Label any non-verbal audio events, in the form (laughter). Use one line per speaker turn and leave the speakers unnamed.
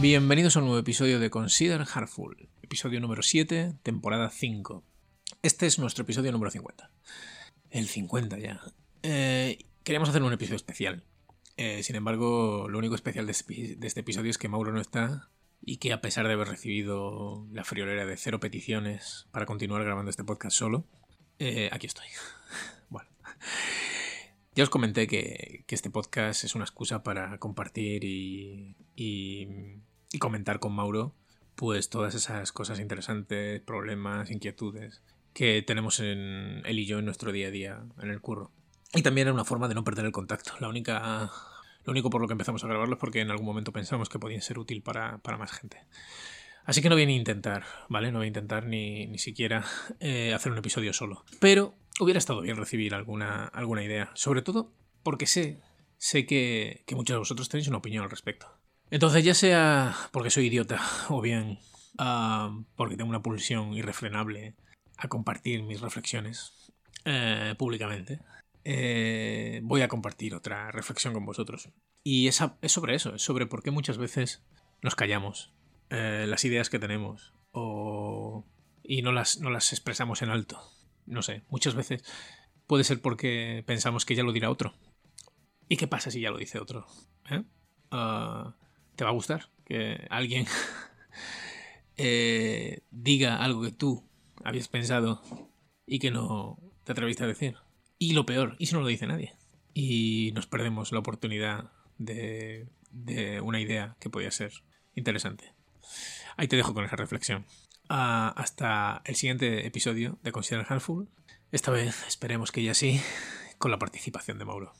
Bienvenidos a un nuevo episodio de Consider Heartful, episodio número 7, temporada 5. Este es nuestro episodio número 50. El 50 ya. Eh, queríamos hacer un episodio especial. Eh, sin embargo, lo único especial de este, episodio es que Mauro no está y que a pesar de haber recibido la friolera de cero peticiones para continuar grabando este podcast solo, eh, aquí estoy. (laughs) bueno. Ya os comenté que, este podcast es una excusa para compartir y, comentar con Mauro pues todas esas cosas interesantes, problemas, inquietudes que tenemos en él y yo en nuestro día a día en el curro. Y también era una forma de no perder el contacto. La única lo único por lo que empezamos a grabarlo es porque en algún momento pensamos que podían ser útil para, más gente. Así que no voy a ni intentar, ¿vale? No voy a intentar ni, ni siquiera eh, hacer un episodio solo. Pero hubiera estado bien recibir alguna, alguna idea. Sobre todo porque sé, sé que, muchos de vosotros tenéis una opinión al respecto. Entonces, ya sea porque soy idiota o bien ah, porque tengo una pulsión irrefrenable a compartir mis reflexiones eh, públicamente, eh, voy a compartir otra reflexión con vosotros. Y es, es, sobre eso, es sobre por qué muchas veces nos callamos eh, las ideas que tenemos o, y no las, no las expresamos en alto. No sé, muchas veces puede ser porque pensamos que ya lo dirá otro. ¿Y qué pasa si ya lo dice otro? ¿Eh? Ah, ¿Te va a gustar que alguien (laughs) diga algo que tú habías pensado y que no te atreviste a decir? Y lo peor, ¿y si no lo dice nadie? Y nos perdemos la oportunidad de, una idea que podía ser interesante. Ahí te dejo con esa reflexión. Ah, hasta el siguiente episodio de Consider Handful. Esta vez esperemos que ya sí, con la participación de Mauro.